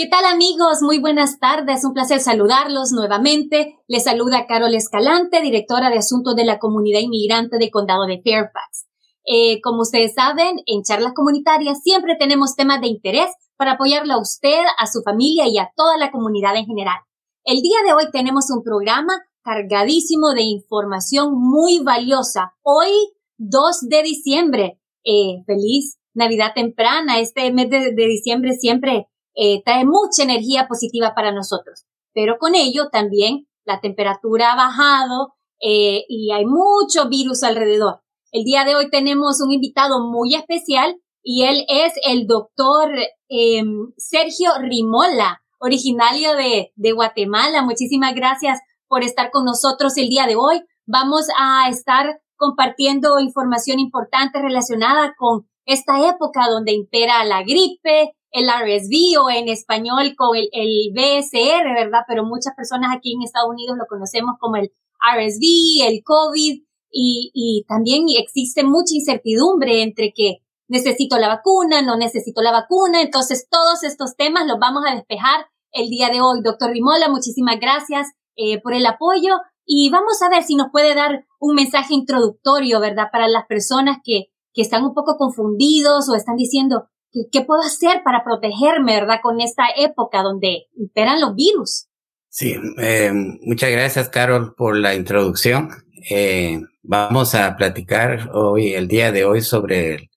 ¿Qué tal amigos? Muy buenas tardes. Un placer saludarlos nuevamente. Les saluda Carol Escalante, directora de Asuntos de la Comunidad Inmigrante del Condado de Fairfax. Eh, como ustedes saben, en charlas comunitarias siempre tenemos temas de interés para apoyarlo a usted, a su familia y a toda la comunidad en general. El día de hoy tenemos un programa cargadísimo de información muy valiosa. Hoy, 2 de diciembre. Eh, feliz Navidad temprana. Este mes de diciembre siempre eh, trae mucha energía positiva para nosotros. Pero con ello también la temperatura ha bajado eh, y hay mucho virus alrededor. El día de hoy tenemos un invitado muy especial y él es el doctor em, Sergio Rimola, originario de, de Guatemala. Muchísimas gracias por estar con nosotros el día de hoy. Vamos a estar compartiendo información importante relacionada con esta época donde impera la gripe, el RSV o en español con el, el BSR, ¿verdad? Pero muchas personas aquí en Estados Unidos lo conocemos como el RSV, el COVID y, y también existe mucha incertidumbre entre que necesito la vacuna, no necesito la vacuna. Entonces, todos estos temas los vamos a despejar el día de hoy. Doctor Rimola, muchísimas gracias eh, por el apoyo y vamos a ver si nos puede dar un mensaje introductorio, ¿verdad? Para las personas que, que están un poco confundidos o están diciendo, ¿Qué, puedo hacer para protegerme, verdad, con esta época donde imperan los virus? Sí, eh, muchas gracias, Carol, por la introducción. Eh, vamos a platicar hoy, el día de hoy, sobre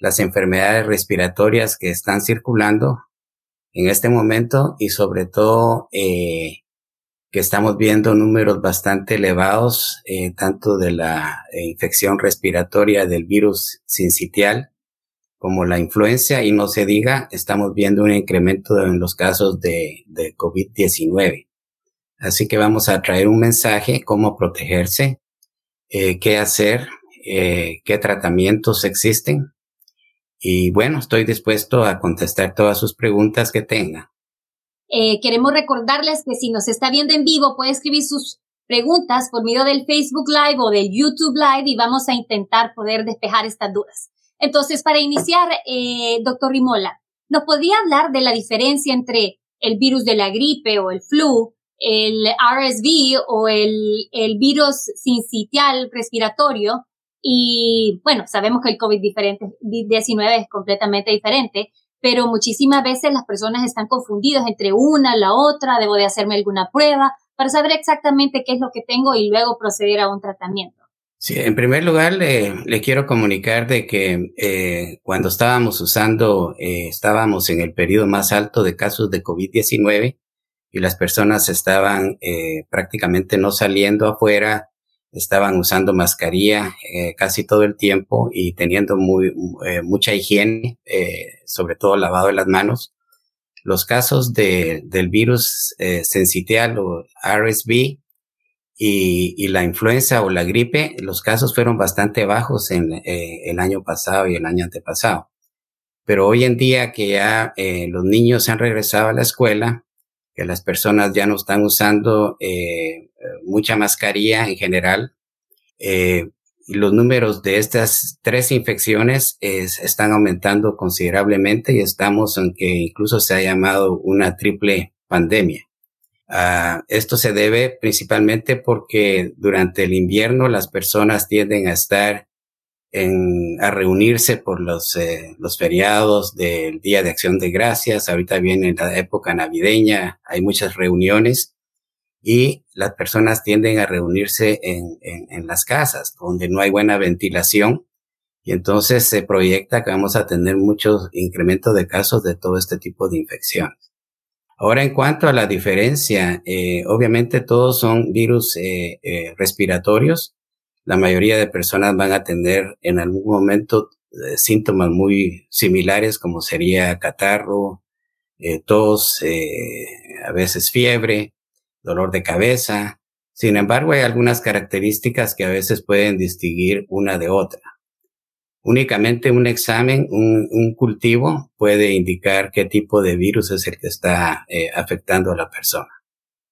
las enfermedades respiratorias que están circulando en este momento y sobre todo eh, que estamos viendo números bastante elevados, eh, tanto de la infección respiratoria del virus sincitial como la influencia y no se diga, estamos viendo un incremento en los casos de, de COVID-19. Así que vamos a traer un mensaje, cómo protegerse, eh, qué hacer, eh, qué tratamientos existen. Y bueno, estoy dispuesto a contestar todas sus preguntas que tenga. Eh, queremos recordarles que si nos está viendo en vivo, puede escribir sus preguntas por medio del Facebook Live o del YouTube Live y vamos a intentar poder despejar estas dudas. Entonces, para iniciar, eh, doctor Rimola, ¿nos podría hablar de la diferencia entre el virus de la gripe o el flu, el RSV o el, el virus sincitial respiratorio? Y bueno, sabemos que el COVID-19 es completamente diferente, pero muchísimas veces las personas están confundidas entre una, la otra, debo de hacerme alguna prueba para saber exactamente qué es lo que tengo y luego proceder a un tratamiento. Sí, en primer lugar le, quiero comunicar de que eh, cuando estábamos usando, eh, estábamos en el periodo más alto de casos de COVID-19 y las personas estaban eh, prácticamente no saliendo afuera, estaban usando mascarilla casi todo el tiempo y teniendo mucha higiene, sobre todo lavado de las manos. Los casos de, del virus sensitial o RSV y, y, la influenza o la gripe, los casos fueron bastante bajos en eh, el año pasado y el año antepasado. Pero hoy en día que ya eh, los niños han regresado a la escuela, que las personas ya no están usando eh, mucha mascarilla en general, los números de estas tres infecciones están aumentando considerablemente y estamos en que incluso se ha llamado una triple pandemia. Uh, esto se debe principalmente porque durante el invierno las personas tienden a estar en, a reunirse por los, eh, los feriados del Día de Acción de Gracias. Ahorita viene la época navideña, hay muchas reuniones y las personas tienden a reunirse en, en, en las casas donde no hay buena ventilación y entonces se proyecta que vamos a tener muchos incrementos de casos de todo este tipo de infecciones. Ahora, en cuanto a la diferencia, eh, obviamente todos son virus eh, eh, respiratorios. La mayoría de personas van a tener en algún momento síntomas muy similares, como sería catarro, tos, a veces fiebre, dolor de cabeza. Sin embargo, hay algunas características que a veces pueden distinguir una de otra. Únicamente un examen, un, cultivo puede indicar qué tipo de virus es el que está eh, afectando a la persona.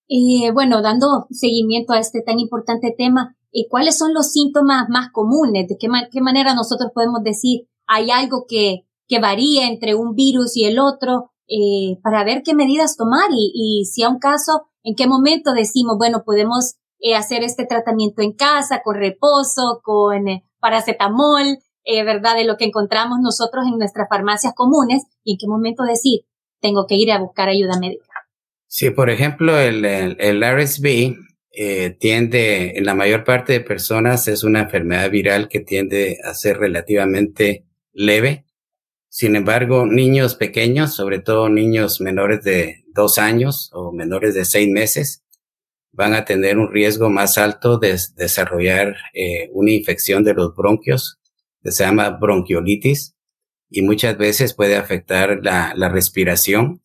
Y bueno, dando seguimiento a este tan importante tema, ¿y cuáles son los síntomas más comunes? ¿De qué, qué manera nosotros podemos decir hay algo que, que varía entre un virus y el otro? eh, para ver qué medidas tomar y, y si a un caso, en qué momento decimos, bueno, podemos eh, hacer este tratamiento en casa con reposo, con eh, paracetamol, eh, ¿verdad? De lo que encontramos nosotros en nuestras farmacias comunes y en qué momento decir, tengo que ir a buscar ayuda médica. Sí, por ejemplo, el, el, RSV eh, tiende, en la mayor parte de personas, es una enfermedad viral que tiende a ser relativamente leve. Sin embargo, niños pequeños, sobre todo niños menores de dos años o menores de seis meses, van a tener un riesgo más alto de desarrollar eh, una infección de los bronquios, se llama bronquiolitis, y muchas veces puede afectar la, la respiración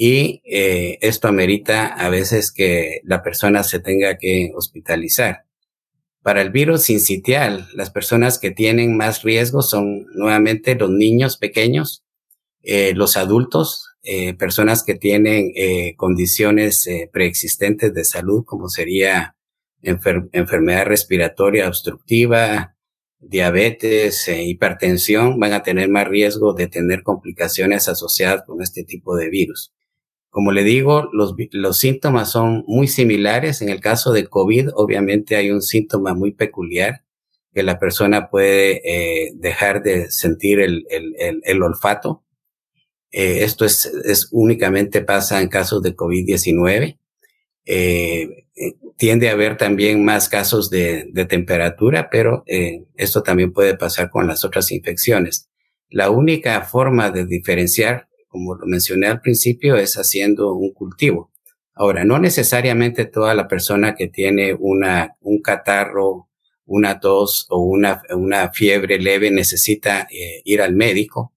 y eh, esto amerita a veces que la persona se tenga que hospitalizar. Para el virus sincitial, las personas que tienen más riesgo son nuevamente los niños pequeños, eh, los adultos, eh, personas que tienen condiciones preexistentes de salud, como sería enfer enfermedad respiratoria obstructiva, diabetes, eh, hipertensión, van a tener más riesgo de tener complicaciones asociadas con este tipo de virus. Como le digo, los, los síntomas son muy similares. En el caso de COVID, obviamente hay un síntoma muy peculiar que la persona puede eh, dejar de sentir el, el, el, el olfato. Eh, esto es, es, únicamente pasa en casos de COVID-19. Eh, eh, tiende a haber también más casos de, de temperatura, pero eh, esto también puede pasar con las otras infecciones. La única forma de diferenciar como lo mencioné al principio, es haciendo un cultivo. Ahora, no necesariamente toda la persona que tiene una, un catarro, una tos o una, una fiebre leve necesita eh, ir al médico.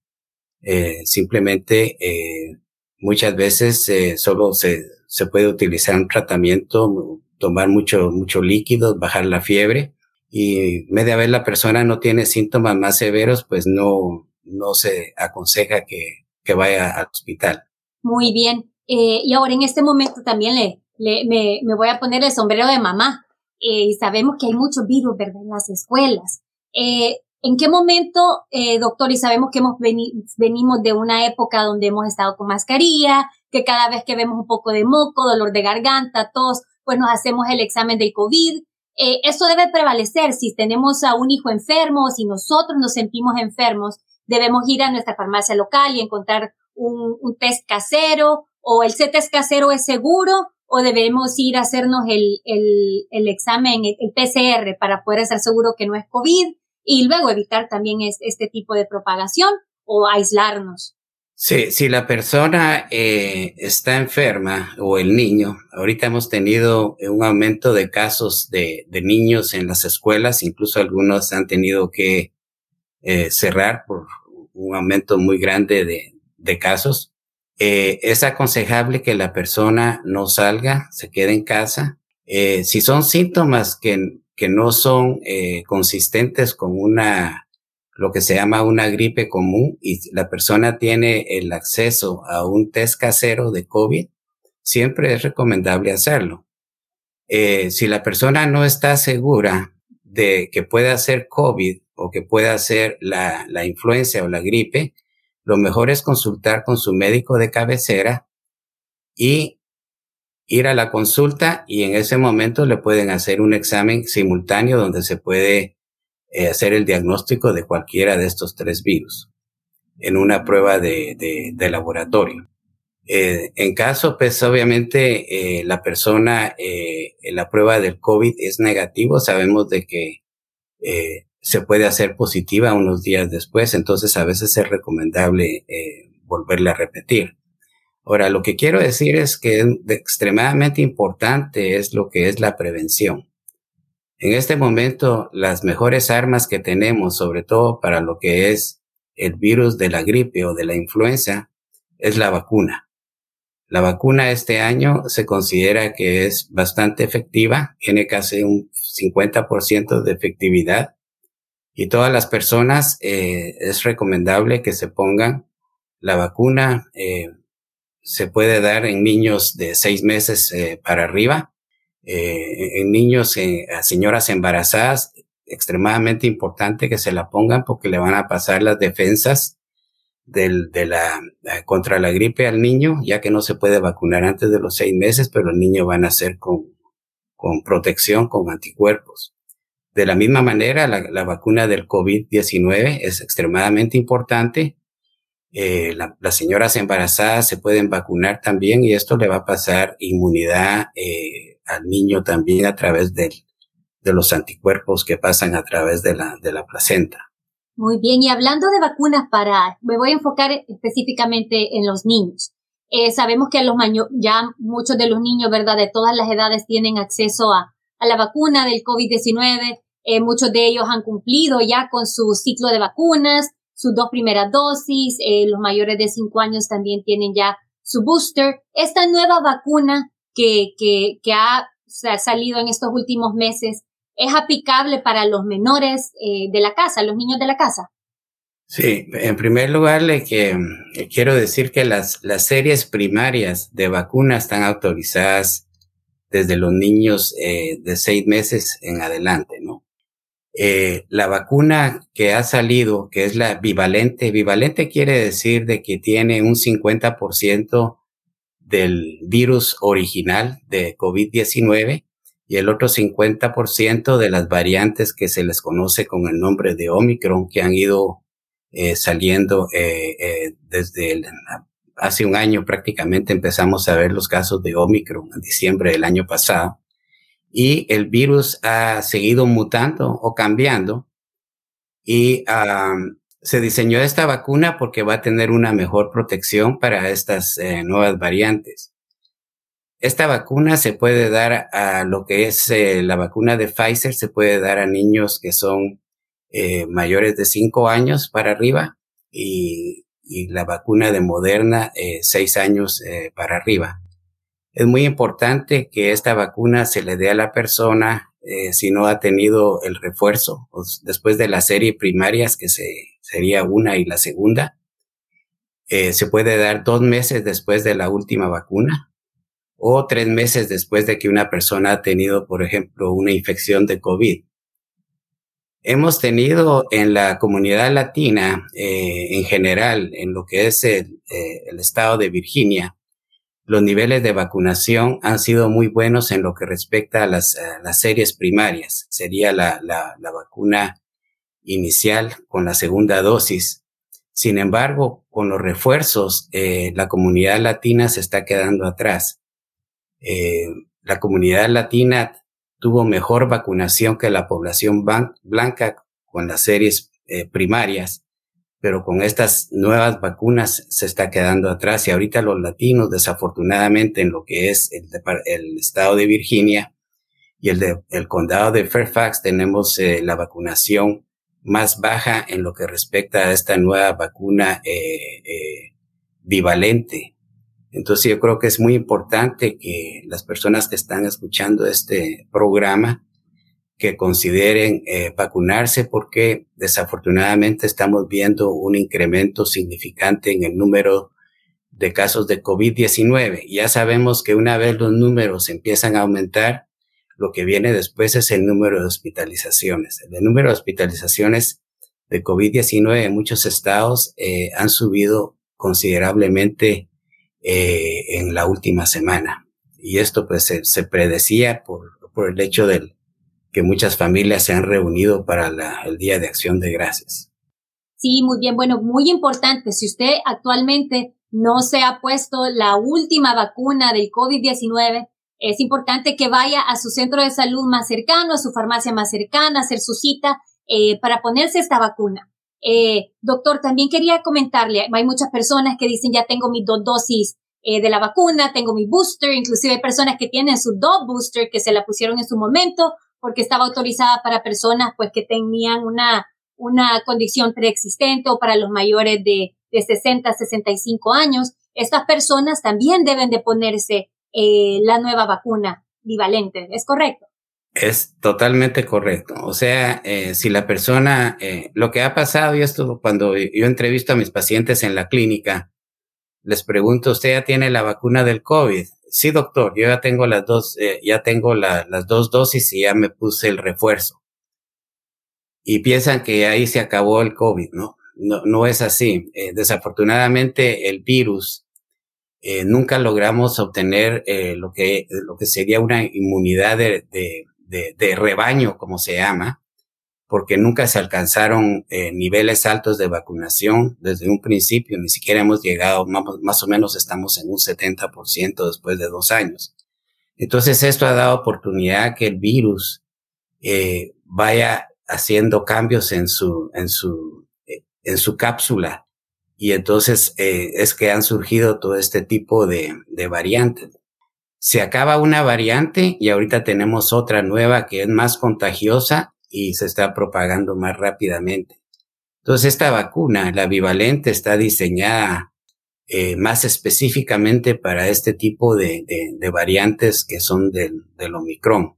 Eh, simplemente, eh, muchas veces solo se, se puede utilizar un tratamiento, tomar mucho, mucho líquido, bajar la fiebre. Y media vez la persona no tiene síntomas más severos, pues no, no se aconseja que, que vaya al hospital. Muy bien. Eh, y ahora en este momento también le, le me, voy a poner el sombrero de mamá. Eh, y sabemos que hay muchos virus, ¿verdad? En las escuelas. Eh, ¿En qué momento, eh, doctor, y sabemos que hemos veni venimos de una época donde hemos estado con mascarilla, que cada vez que vemos un poco de moco, dolor de garganta, tos, pues nos hacemos el examen del COVID. Eh, eso debe prevalecer si tenemos a un hijo enfermo o si nosotros nos sentimos enfermos debemos ir a nuestra farmacia local y encontrar un, test casero o el test casero es seguro o debemos ir a hacernos el, el, el examen, el, PCR para poder estar seguro que no es COVID y luego evitar también es, este tipo de propagación o aislarnos. Sí, si la persona eh, está enferma o el niño, ahorita hemos tenido un aumento de casos de, de niños en las escuelas, incluso algunos han tenido que eh, cerrar por un aumento muy grande de, de casos. Eh, es aconsejable que la persona no salga, se quede en casa. Eh, si son síntomas que, que no son eh, consistentes con una, lo que se llama una gripe común y la persona tiene el acceso a un test casero de COVID, siempre es recomendable hacerlo. Eh, si la persona no está segura de que pueda ser COVID o que pueda ser la, la influencia o la gripe, lo mejor es consultar con su médico de cabecera y ir a la consulta y en ese momento le pueden hacer un examen simultáneo donde se puede eh, hacer el diagnóstico de cualquiera de estos tres virus en una prueba de, de, de laboratorio. Eh, en caso, pues obviamente eh, la persona eh, en la prueba del COVID es negativo, sabemos de que eh, se puede hacer positiva unos días después, entonces a veces es recomendable eh, volverla a repetir. Ahora, lo que quiero decir es que es extremadamente importante es lo que es la prevención. En este momento, las mejores armas que tenemos, sobre todo para lo que es el virus de la gripe o de la influenza, es la vacuna. La vacuna este año se considera que es bastante efectiva, tiene casi un 50% de efectividad y todas las personas eh, es recomendable que se pongan la vacuna. Eh, se puede dar en niños de seis meses eh, para arriba, eh, en niños, eh, a señoras embarazadas, extremadamente importante que se la pongan porque le van a pasar las defensas del, de la, contra la gripe al niño, ya que no se puede vacunar antes de los seis meses, pero el niño va a nacer con, con protección, con anticuerpos. De la misma manera, la, la vacuna del COVID-19 es extremadamente importante. Eh, las señoras embarazadas se pueden vacunar también y esto le va a pasar inmunidad eh, al niño también a través del, de los anticuerpos que pasan a través de la, de la placenta. Muy bien, y hablando de vacunas para, me voy a enfocar específicamente en los niños. Eh, sabemos que los ya muchos de los niños, ¿verdad? De todas las edades tienen acceso a, a la vacuna del COVID-19. Eh, muchos de ellos han cumplido ya con su ciclo de vacunas, sus dos primeras dosis. Eh, los mayores de cinco años también tienen ya su booster. Esta nueva vacuna que, que, ha, salido en estos últimos meses, es aplicable para los menores eh, de la casa, los niños de la casa? Sí, en primer lugar, le que, quiero decir que las, las series primarias de vacunas están autorizadas desde los niños eh, de seis meses en adelante, ¿no? Eh, la vacuna que ha salido, que es la bivalente, bivalente quiere decir de que tiene un 50% del virus original de COVID-19 y el otro 50% de las variantes que se les conoce con el nombre de Omicron que han ido eh, saliendo eh, eh, desde hace un año prácticamente empezamos a ver los casos de Omicron en diciembre del año pasado y el virus ha seguido mutando o cambiando y se diseñó esta vacuna porque va a tener una mejor protección para estas nuevas variantes. Esta vacuna se puede dar a lo que es eh, la vacuna de Pfizer, se puede dar a niños que son eh, mayores de 5 años para arriba y, la vacuna de Moderna eh, 6 años eh, para arriba. Es muy importante que esta vacuna se le dé a la persona si no ha tenido el refuerzo después de la serie primarias que se, sería una y la segunda. se puede dar dos meses después de la última vacuna o tres meses después de que una persona ha tenido, por ejemplo, una infección de COVID. Hemos tenido en la comunidad latina, eh, en general, en lo que es el, eh, estado de Virginia, los niveles de vacunación han sido muy buenos en lo que respecta a las, series primarias. Sería la, vacuna inicial con la segunda dosis. Sin embargo, con los refuerzos, eh, la comunidad latina se está quedando atrás. Eh, la comunidad latina tuvo mejor vacunación que la población blanca con las series eh, primarias, pero con estas nuevas vacunas se está quedando atrás y ahorita los latinos, desafortunadamente, en lo que es el, estado de Virginia y el, el condado de Fairfax, tenemos la vacunación más baja en lo que respecta a esta nueva vacuna bivalente entonces yo creo que es muy importante que las personas que están escuchando este programa que consideren eh, vacunarse porque desafortunadamente estamos viendo un incremento significante en el número de casos de COVID-19. Ya sabemos que una vez los números empiezan a aumentar, lo que viene después es el número de hospitalizaciones. El número de hospitalizaciones de COVID-19 en muchos estados eh, han subido considerablemente eh, en la última semana. Y esto pues se, predecía por, por el hecho de que muchas familias se han reunido para el Día de Acción de Gracias. Sí, muy bien. Bueno, muy importante. Si usted actualmente no se ha puesto la última vacuna del COVID-19, es importante que vaya a su centro de salud más cercano, a su farmacia más cercana, hacer su cita eh, para ponerse esta vacuna. Eh, doctor, también quería comentarle, hay muchas personas que dicen ya tengo mis dos dosis eh, de la vacuna, tengo mi booster, inclusive hay personas que tienen su dos booster que se la pusieron en su momento porque estaba autorizada para personas pues que tenían una, una condición preexistente o para los mayores de, de 60, 65 años. Estas personas también deben de ponerse eh, la nueva vacuna bivalente, ¿es correcto? Es totalmente correcto. O sea, eh, si la persona, eh, lo que ha pasado, y esto cuando yo entrevisto a mis pacientes en la clínica, les pregunto, ¿usted ya tiene la vacuna del COVID? Sí, doctor, yo ya tengo las dos, eh, ya tengo las dos dosis y ya me puse el refuerzo. Y piensan que ahí se acabó el COVID, ¿no? no, no es así. Desafortunadamente, el virus eh, nunca logramos obtener eh, lo, que, lo que sería una inmunidad de, de, rebaño, como se llama, porque nunca se alcanzaron niveles altos de vacunación desde un principio, ni siquiera hemos llegado, más, más o menos estamos en un 70% después de dos años. Entonces esto ha dado oportunidad que el virus eh, vaya haciendo cambios en su, en su, eh, en su cápsula. Y entonces eh, es que han surgido todo este tipo de, variantes. Se acaba una variante y ahorita tenemos otra nueva que es más contagiosa y se está propagando más rápidamente. Entonces esta vacuna, la bivalente, está diseñada eh, más específicamente para este tipo de, variantes que son del, Omicron.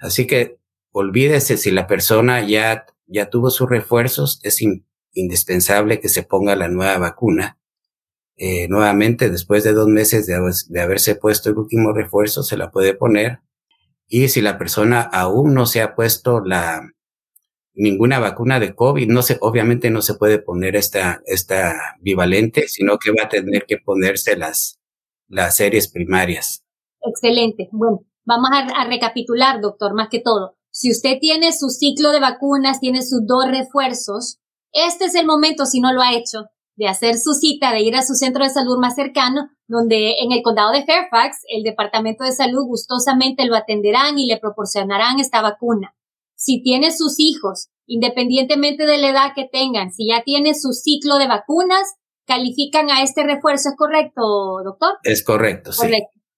Así que olvídese si la persona ya, ya tuvo sus refuerzos, es indispensable que se ponga la nueva vacuna. Eh, nuevamente, después de dos meses de, haberse puesto el último refuerzo, se la puede poner. Y si la persona aún no se ha puesto la ninguna vacuna de COVID, no se, obviamente no se puede poner esta, esta bivalente, sino que va a tener que ponerse las, las series primarias. Excelente. Bueno, vamos a, a recapitular, doctor, más que todo. Si usted tiene su ciclo de vacunas, tiene sus dos refuerzos, este es el momento, si no lo ha hecho, de hacer su cita, de ir a su centro de salud más cercano, donde en el condado de Fairfax, el Departamento de Salud gustosamente lo atenderán y le proporcionarán esta vacuna. Si tiene sus hijos, independientemente de la edad que tengan, si ya tiene su ciclo de vacunas, califican a este refuerzo, ¿es correcto, doctor? Es correcto, sí.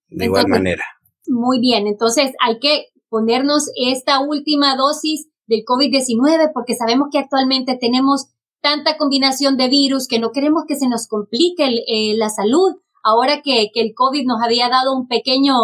De igual manera. Muy bien, entonces hay que ponernos esta última dosis del COVID-19 porque sabemos que actualmente tenemos tanta combinación de virus que no queremos que se nos complique eh, la salud ahora que, que, el COVID nos había dado un pequeño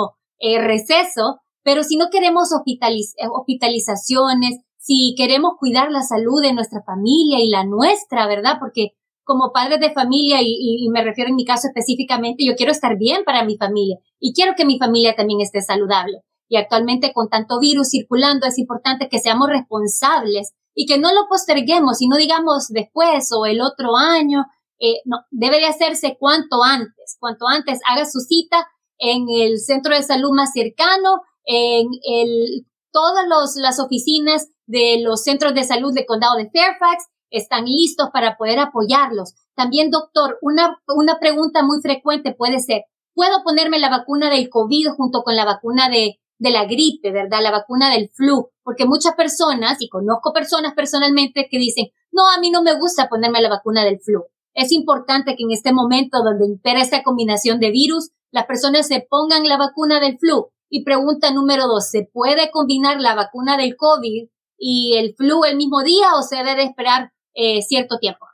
eh, receso, pero si no queremos hospitaliz eh, hospitalizaciones, si queremos cuidar la salud de nuestra familia y la nuestra, ¿verdad? Porque como padres de familia, y, y, me refiero en mi caso específicamente, yo quiero estar bien para mi familia y quiero que mi familia también esté saludable. Y actualmente con tanto virus circulando es importante que seamos responsables y que no lo posterguemos y no digamos después o el otro año. Eh, no, debe de hacerse cuanto antes, cuanto antes haga su cita en el centro de salud más cercano, en el, todas los, las oficinas de los centros de salud del condado de Fairfax están listos para poder apoyarlos. También, doctor, una, una pregunta muy frecuente puede ser, ¿puedo ponerme la vacuna del COVID junto con la vacuna de, de la gripe, ¿verdad? La vacuna del flu, porque muchas personas, y conozco personas personalmente que dicen, no, a mí no me gusta ponerme la vacuna del flu. Es importante que en este momento donde impera esta combinación de virus, las personas se pongan la vacuna del flu. Y pregunta número dos, ¿se puede combinar la vacuna del COVID y el flu el mismo día o se debe esperar eh, cierto tiempo?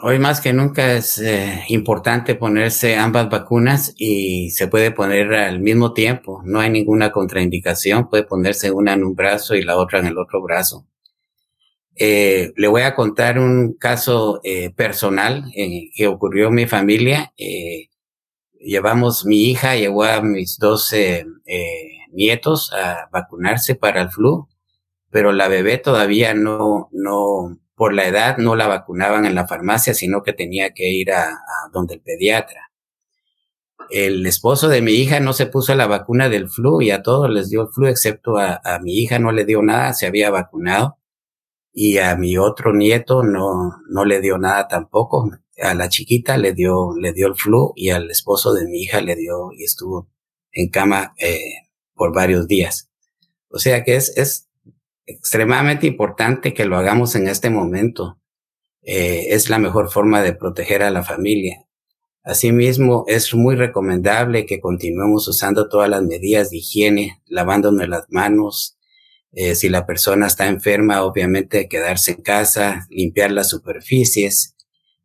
Hoy más que nunca es eh, importante ponerse ambas vacunas y se puede poner al mismo tiempo. No hay ninguna contraindicación. Puede ponerse una en un brazo y la otra en el otro brazo. Eh, le voy a contar un caso eh, personal eh, que ocurrió en mi familia. Llevamos, mi hija llevó a mis dos nietos a vacunarse para el flu, pero la bebé todavía no, no, por la edad no la vacunaban en la farmacia, sino que tenía que ir a, donde el pediatra. El esposo de mi hija no se puso la vacuna del flu y a todos les dio el flu, excepto a, a mi hija no le dio nada, se había vacunado. Y a mi otro nieto no, no le dio nada tampoco. A la chiquita le dio, le dio el flu y al esposo de mi hija le dio y estuvo en cama eh, por varios días. O sea que es, es extremadamente importante que lo hagamos en este momento. Eh, es la mejor forma de proteger a la familia. Asimismo, es muy recomendable que continuemos usando todas las medidas de higiene, lavándonos las manos. Eh, si la persona está enferma, obviamente quedarse en casa, limpiar las superficies,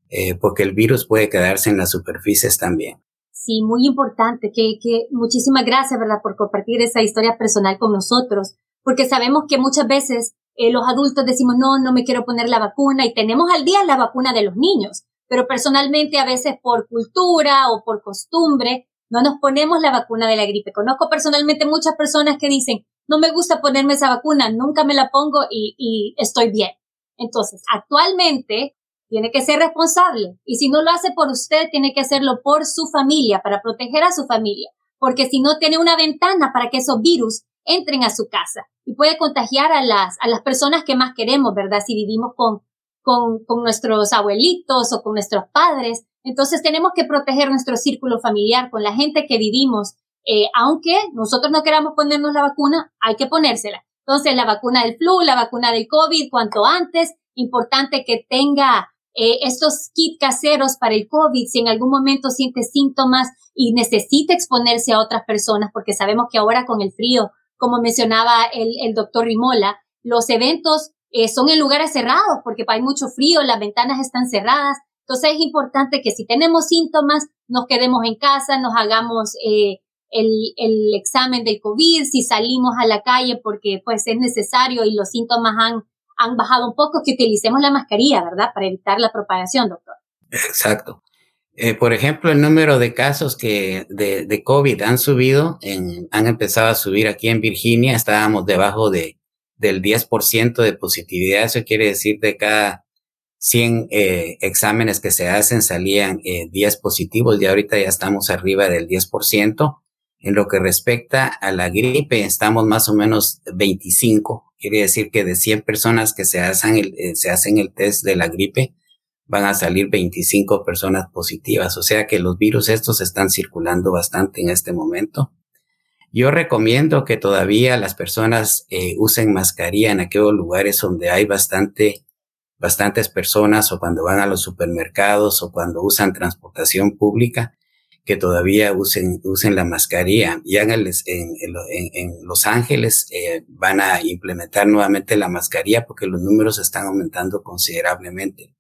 eh, porque el virus puede quedarse en las superficies también. Sí, muy importante. Que, que muchísimas gracias, ¿verdad?, por compartir esa historia personal con nosotros porque sabemos que muchas veces eh, los adultos decimos, no, no me quiero poner la vacuna y tenemos al día la vacuna de los niños, pero personalmente a veces por cultura o por costumbre no nos ponemos la vacuna de la gripe. Conozco personalmente muchas personas que dicen, no me gusta ponerme esa vacuna, nunca me la pongo y, y estoy bien. Entonces, actualmente tiene que ser responsable. Y si no lo hace por usted, tiene que hacerlo por su familia, para proteger a su familia. Porque si no, tiene una ventana para que esos virus entren a su casa y puede contagiar a las, a las personas que más queremos, ¿verdad? Si vivimos con, con, con nuestros abuelitos o con nuestros padres. Entonces tenemos que proteger nuestro círculo familiar con la gente que vivimos. Eh, aunque nosotros no queramos ponernos la vacuna, hay que ponérsela. Entonces, la vacuna del flu, la vacuna del COVID, cuanto antes, importante que tenga eh, estos kits caseros para el COVID, si en algún momento siente síntomas y necesita exponerse a otras personas, porque sabemos que ahora con el frío, como mencionaba el, doctor Rimola, los eventos eh, son en lugares cerrados porque hay mucho frío, las ventanas están cerradas. Entonces es importante que si tenemos síntomas, nos quedemos en casa, nos hagamos eh, el, el examen del COVID, si salimos a la calle porque pues es necesario y los síntomas han, han bajado un poco, que utilicemos la mascarilla, ¿verdad? Para evitar la propagación, doctor. Exacto. Eh, por ejemplo, el número de casos que de, de COVID han subido, en, han empezado a subir aquí en Virginia, estábamos debajo de, del 10% de positividad, eso quiere decir de cada 100 eh, exámenes que se hacen salían eh, 10 positivos y ahorita ya estamos arriba del 10%. En lo que respecta a la gripe, estamos más o menos 25. Quiere decir que de 100 personas que se hacen el, eh, se hacen el test de la gripe, van a salir 25 personas positivas. O sea que los virus estos están circulando bastante en este momento. Yo recomiendo que todavía las personas eh, usen mascarilla en aquellos lugares donde hay bastante, bastantes personas o cuando van a los supermercados o cuando usan transportación pública que todavía usen, usen la mascarilla. Ya en, en, en, en Los Ángeles eh, van a implementar nuevamente la mascarilla porque los números están aumentando considerablemente.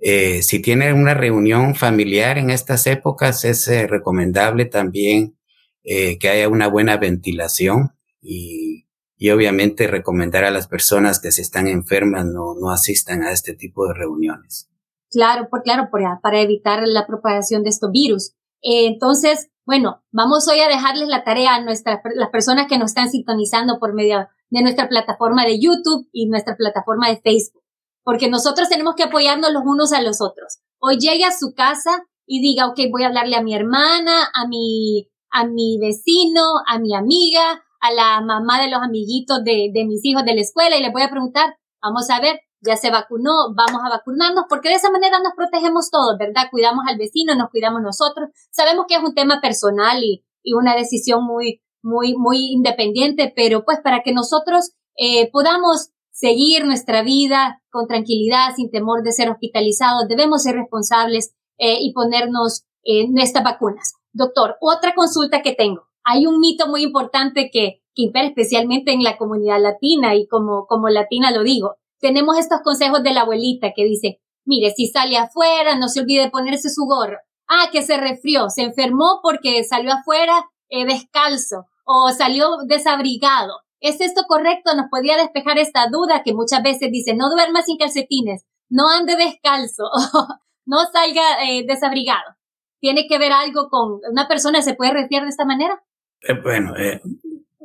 Eh, si tienen una reunión familiar en estas épocas, es eh, recomendable también eh, que haya una buena ventilación y, y, obviamente recomendar a las personas que si están enfermas no, no asistan a este tipo de reuniones. Claro, por, claro, por, para evitar la propagación de estos virus. Eh, entonces, bueno, vamos hoy a dejarles la tarea a nuestras, las personas que nos están sintonizando por medio de nuestra plataforma de YouTube y nuestra plataforma de Facebook, porque nosotros tenemos que apoyarnos los unos a los otros. Hoy llegue a su casa y diga, ok, voy a hablarle a mi hermana, a mi, a mi vecino, a mi amiga, a la mamá de los amiguitos de, de mis hijos de la escuela y le voy a preguntar, vamos a ver, ya se vacunó, vamos a vacunarnos, porque de esa manera nos protegemos todos, ¿verdad? Cuidamos al vecino, nos cuidamos nosotros. Sabemos que es un tema personal y, y una decisión muy, muy, muy independiente, pero pues para que nosotros eh, podamos seguir nuestra vida con tranquilidad, sin temor de ser hospitalizados, debemos ser responsables eh, y ponernos en estas vacunas. Doctor, otra consulta que tengo. Hay un mito muy importante que, que impera especialmente en la comunidad latina y como, como latina lo digo tenemos estos consejos de la abuelita que dice, mire, si sale afuera, no se olvide de ponerse su gorro. Ah, que se resfrió, se enfermó porque salió afuera eh, descalzo o salió desabrigado. ¿Es esto correcto? Nos podía despejar esta duda que muchas veces dice, no duerma sin calcetines, no ande descalzo, no salga eh, desabrigado. ¿Tiene que ver algo con una persona se puede resfriar de esta manera? Eh, bueno,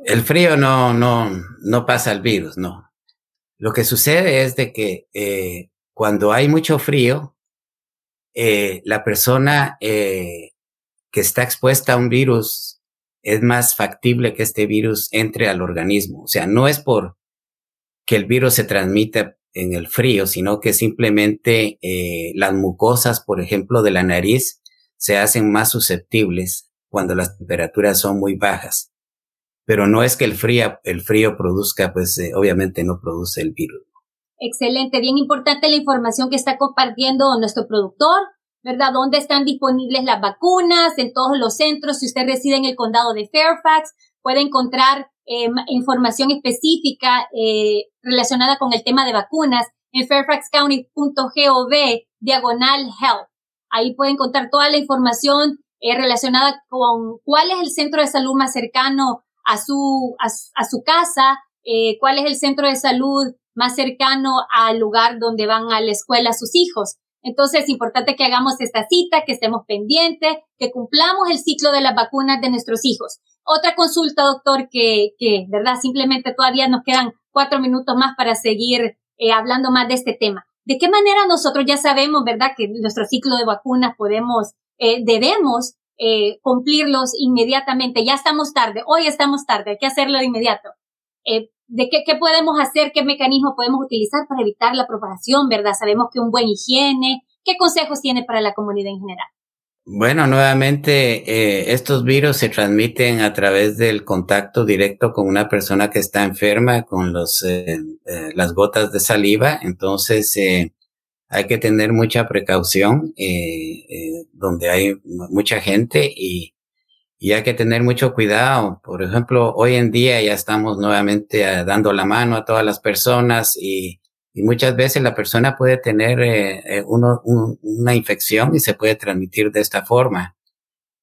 el frío no, no, no pasa el virus, no. Lo que sucede es de que eh, cuando hay mucho frío, eh, la persona eh, que está expuesta a un virus es más factible que este virus entre al organismo. O sea, no es por que el virus se transmite en el frío, sino que simplemente las mucosas, por ejemplo, de la nariz, se hacen más susceptibles cuando las temperaturas son muy bajas pero no es que el frío, el frío produzca, pues eh, obviamente no produce el virus. Excelente, bien importante la información que está compartiendo nuestro productor, ¿verdad? ¿Dónde están disponibles las vacunas? En todos los centros. Si usted reside en el condado de Fairfax, puede encontrar eh, información específica eh, relacionada con el tema de vacunas en fairfaxcounty.gov diagonal health. Ahí puede encontrar toda la información eh, relacionada con cuál es el centro de salud más cercano a su, a, su casa, cuál es el centro de salud más cercano al lugar donde van a la escuela sus hijos. Entonces es importante que hagamos esta cita, que estemos pendientes, que cumplamos el ciclo de las vacunas de nuestros hijos. Otra consulta, doctor, que, que verdad, simplemente todavía nos quedan cuatro minutos más para seguir eh, hablando más de este tema. ¿De qué manera nosotros ya sabemos, verdad, que nuestro ciclo de vacunas podemos, eh, debemos eh, cumplirlos inmediatamente? Ya estamos tarde, hoy estamos tarde, hay que hacerlo de inmediato. ¿De qué, qué podemos hacer? ¿Qué mecanismo podemos utilizar para evitar la propagación, verdad? Sabemos que un buen higiene, ¿qué consejos tiene para la comunidad en general? Bueno, nuevamente, eh, estos virus se transmiten a través del contacto directo con una persona que está enferma, con los, eh, eh, las gotas de saliva. Entonces, hay que tener mucha precaución donde hay mucha gente y, y, hay que tener mucho cuidado. Por ejemplo, hoy en día ya estamos nuevamente dando la mano a todas las personas y y muchas veces la persona puede tener eh, eh, uno, una infección y se puede transmitir de esta forma.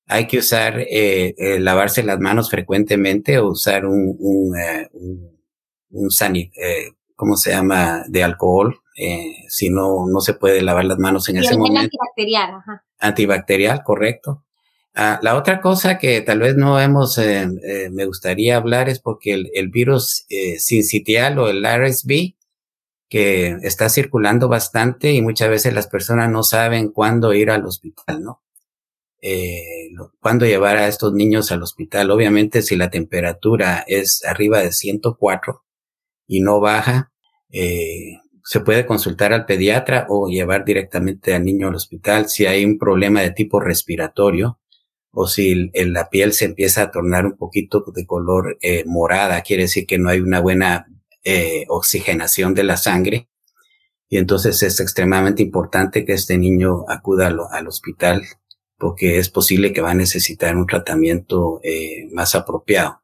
Hay que usar, eh, lavarse las manos frecuentemente o usar un, un, un, un sanit, ¿cómo se llama? De alcohol. si no, no se puede lavar las manos en ese momento. Antibacterial, ajá. Antibacterial, correcto. Ah, la otra cosa que tal vez no hemos, me gustaría hablar es porque el, virus sincitial o el RSV que está circulando bastante y muchas veces las personas no saben cuándo ir al hospital, ¿no? Eh, cuándo llevar a estos niños al hospital. Obviamente, si la temperatura es arriba de 104 y no baja, eh, se puede consultar al pediatra o llevar directamente al niño al hospital si hay un problema de tipo respiratorio o si la piel se empieza a tornar un poquito de color eh, morada, quiere decir que no hay una buena eh, oxigenación de la sangre. Y entonces es extremadamente importante que este niño acuda al, hospital porque es posible que va a necesitar un tratamiento eh, más apropiado.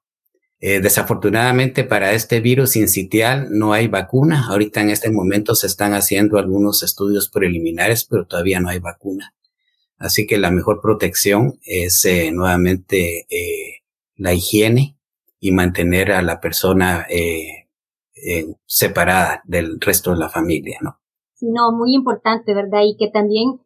Desafortunadamente para este virus incitial no hay vacuna. Ahorita en este momento se están haciendo algunos estudios preliminares, pero todavía no hay vacuna. Así que la mejor protección es eh, nuevamente eh, la higiene y mantener a la persona eh, eh, separada del resto de la familia, ¿no? No, muy importante, ¿verdad? Y que también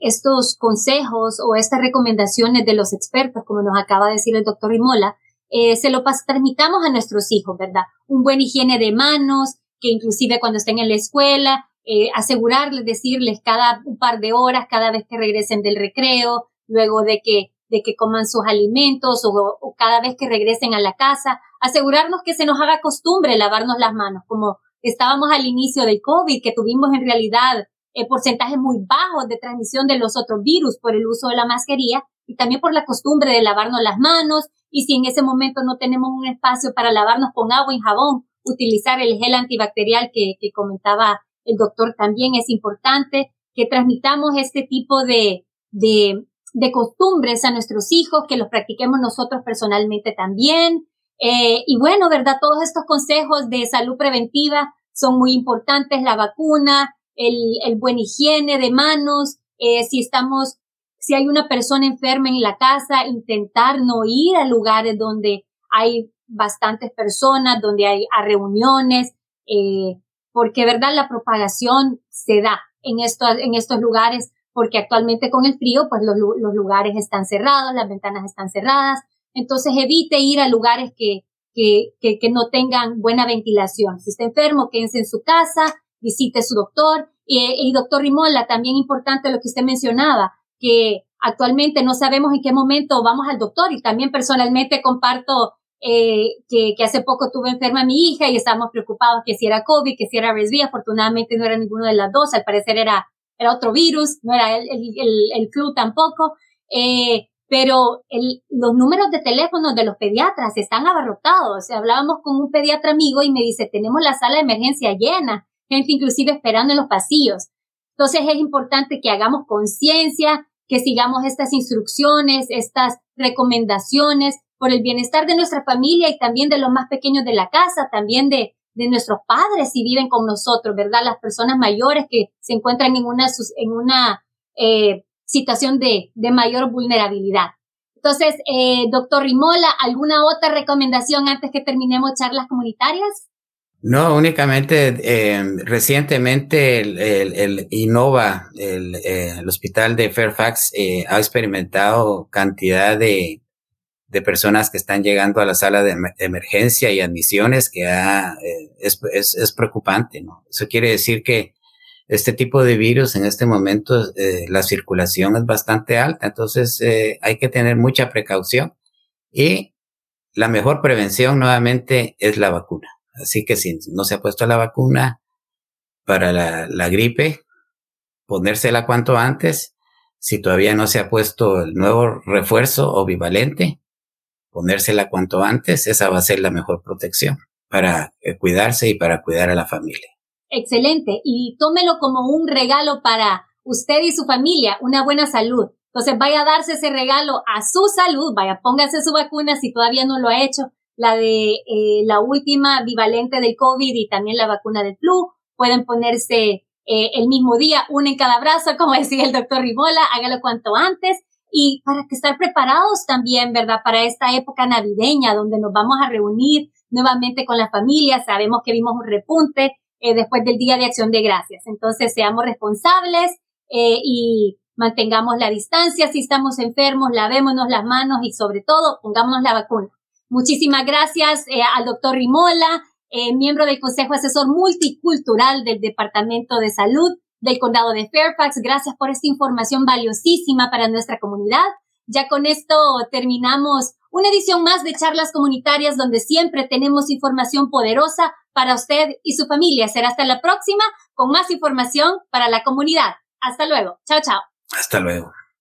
estos consejos o estas recomendaciones de los expertos, como nos acaba de decir el doctor Rimola, se lo transmitamos a nuestros hijos, ¿verdad? Un buen higiene de manos, que inclusive cuando estén en la escuela, eh, asegurarles, decirles cada un par de horas, cada vez que regresen del recreo, luego de que de que coman sus alimentos o, cada vez que regresen a la casa, asegurarnos que se nos haga costumbre lavarnos las manos, como estábamos al inicio del COVID, que tuvimos en realidad eh, porcentajes muy bajos de transmisión de los otros virus por el uso de la mascarilla y también por la costumbre de lavarnos las manos. Y si en ese momento no tenemos un espacio para lavarnos con agua y jabón, utilizar el gel antibacterial que, que comentaba el doctor también es importante, que transmitamos este tipo de, de, de costumbres a nuestros hijos, que los practiquemos nosotros personalmente también. Eh, y bueno, ¿verdad? Todos estos consejos de salud preventiva son muy importantes, la vacuna, el, el buen higiene de manos, eh, si estamos, si hay una persona enferma en la casa, intentar no ir a lugares donde hay bastantes personas, donde hay a reuniones, eh, porque, ¿verdad? La propagación se da en, esto, en estos lugares porque actualmente con el frío, pues los, lugares están cerrados, las ventanas están cerradas, entonces evite ir a lugares que, que, que, no tengan buena ventilación. Si está enfermo, quédense en su casa, visite a su doctor. Y, y doctor Rimola, también importante lo que usted mencionaba, que actualmente no sabemos en qué momento vamos al doctor y también personalmente comparto eh, que, que, hace poco tuve enferma a mi hija y estábamos preocupados que si era COVID, que si era RSV, afortunadamente no era ninguno de las dos, al parecer era era otro virus, no era el, el, el, flu tampoco, eh, pero el, los números de teléfonos de los pediatras están abarrotados. Hablábamos con un pediatra amigo y me dice, tenemos la sala de emergencia llena, gente inclusive esperando en los pasillos. Entonces es importante que hagamos conciencia, que sigamos estas instrucciones, estas recomendaciones por el bienestar de nuestra familia y también de los más pequeños de la casa, también de, de nuestros padres si viven con nosotros, ¿verdad? Las personas mayores que se encuentran en una, en una eh, situación de, de, mayor vulnerabilidad. Entonces, eh, doctor Rimola, ¿alguna otra recomendación antes que terminemos charlas comunitarias? No, únicamente eh, recientemente el, el, el Innova, el, eh, hospital de Fairfax, ha experimentado cantidad de de personas que están llegando a la sala de emergencia y admisiones que eh, es, preocupante, ¿no? Eso quiere decir que este tipo de virus en este momento eh, la circulación es bastante alta, entonces eh, hay que tener mucha precaución y la mejor prevención nuevamente es la vacuna. Así que si no se ha puesto la vacuna para la, la gripe, ponérsela cuanto antes. Si todavía no se ha puesto el nuevo refuerzo o bivalente, ponérsela cuanto antes, esa va a ser la mejor protección para eh, cuidarse y para cuidar a la familia. Excelente. Y tómelo como un regalo para usted y su familia, una buena salud. Entonces vaya a darse ese regalo a su salud, vaya, póngase su vacuna si todavía no lo ha hecho, la de eh, la última bivalente del COVID y también la vacuna del flu. Pueden ponerse eh, el mismo día, una en cada brazo, como decía el doctor Ribola, hágalo cuanto antes y para que estar preparados también, ¿verdad? Para esta época navideña donde nos vamos a reunir nuevamente con la familia. Sabemos que vimos un repunte eh, después del Día de Acción de Gracias. Entonces, seamos responsables eh, y mantengamos la distancia. Si estamos enfermos, lavémonos las manos y sobre todo, pongámonos la vacuna. Muchísimas gracias eh, al doctor Rimola, miembro del Consejo Asesor Multicultural del Departamento de Salud del Condado de Fairfax. Gracias por esta información valiosísima para nuestra comunidad. Ya con esto terminamos una edición más de charlas comunitarias donde siempre tenemos información poderosa para usted y su familia. Será hasta la próxima con más información para la comunidad. Hasta luego. Chao, chao. Hasta luego.